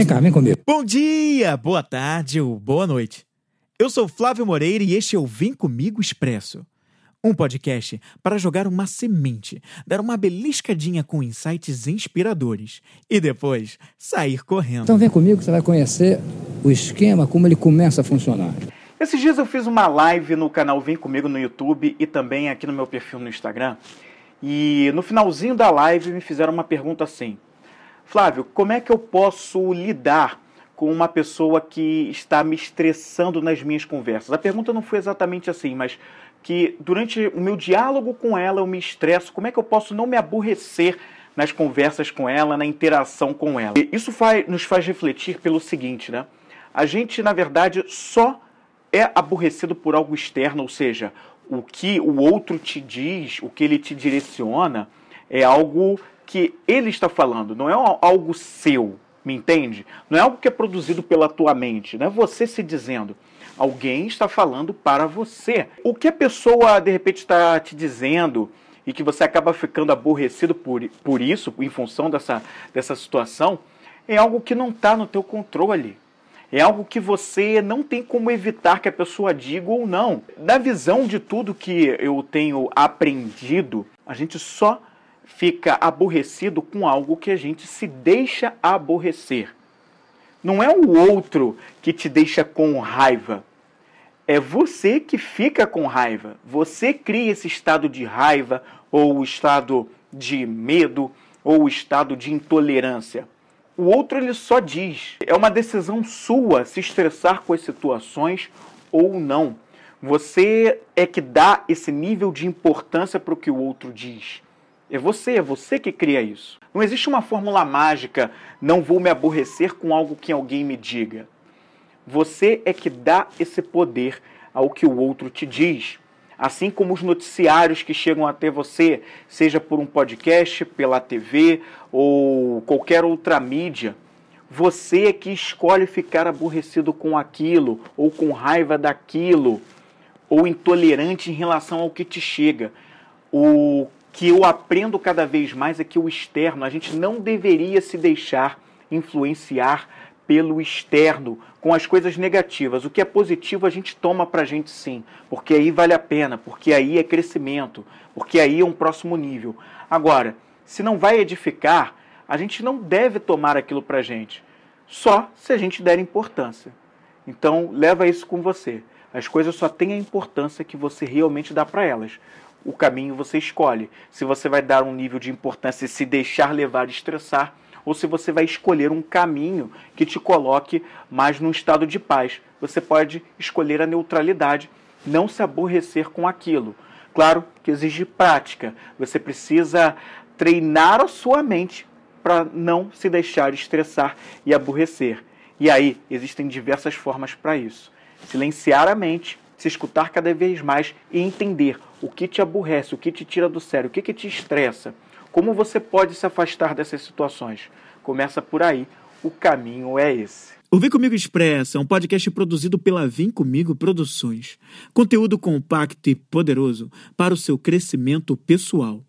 Vem cá, vem comigo. Bom dia, boa tarde ou boa noite. Eu sou Flávio Moreira e este é o Vem Comigo Expresso. Um podcast para jogar uma semente, dar uma beliscadinha com insights inspiradores e depois sair correndo. Então vem comigo que você vai conhecer o esquema, como ele começa a funcionar. Esses dias eu fiz uma live no canal Vem Comigo no YouTube e também aqui no meu perfil no Instagram. E no finalzinho da live me fizeram uma pergunta assim: Flávio, como é que eu posso lidar com uma pessoa que está me estressando nas minhas conversas? A pergunta não foi exatamente assim, mas que durante o meu diálogo com ela eu me estresso. Como é que eu posso não me aborrecer nas conversas com ela, na interação com ela? E isso faz, nos faz refletir pelo seguinte, né? A gente, na verdade, só é aborrecido por algo externo, ou seja, o que o outro te diz, o que ele te direciona, é algo que ele está falando, não é algo seu, me entende? Não é algo que é produzido pela tua mente, não é você se dizendo. Alguém está falando para você. O que a pessoa de repente está te dizendo e que você acaba ficando aborrecido por, por isso, em função dessa, dessa situação, é algo que não está no teu controle. É algo que você não tem como evitar que a pessoa diga ou não. Na visão de tudo que eu tenho aprendido, a gente só fica aborrecido com algo que a gente se deixa aborrecer. Não é o outro que te deixa com raiva. É você que fica com raiva. Você cria esse estado de raiva, ou o estado de medo, ou o estado de intolerância. O outro ele só diz. É uma decisão sua se estressar com as situações ou não. Você é que dá esse nível de importância para o que o outro diz. É você, é você que cria isso. Não existe uma fórmula mágica, não vou me aborrecer com algo que alguém me diga. Você é que dá esse poder ao que o outro te diz. Assim como os noticiários que chegam até você, seja por um podcast, pela TV ou qualquer outra mídia, você é que escolhe ficar aborrecido com aquilo, ou com raiva daquilo, ou intolerante em relação ao que te chega. O que eu aprendo cada vez mais é que o externo, a gente não deveria se deixar influenciar pelo externo com as coisas negativas. O que é positivo a gente toma para a gente sim, porque aí vale a pena, porque aí é crescimento, porque aí é um próximo nível. Agora, se não vai edificar, a gente não deve tomar aquilo para a gente, só se a gente der importância. Então, leva isso com você. As coisas só têm a importância que você realmente dá para elas o caminho você escolhe. Se você vai dar um nível de importância e se deixar levar e estressar, ou se você vai escolher um caminho que te coloque mais num estado de paz. Você pode escolher a neutralidade, não se aborrecer com aquilo. Claro que exige prática. Você precisa treinar a sua mente para não se deixar estressar e aborrecer. E aí existem diversas formas para isso. Silenciar a mente, se escutar cada vez mais e entender o que te aborrece, o que te tira do sério, o que, que te estressa. Como você pode se afastar dessas situações? Começa por aí, o caminho é esse. O Vem Comigo Expressa é um podcast produzido pela Vem Comigo Produções. Conteúdo compacto e poderoso para o seu crescimento pessoal.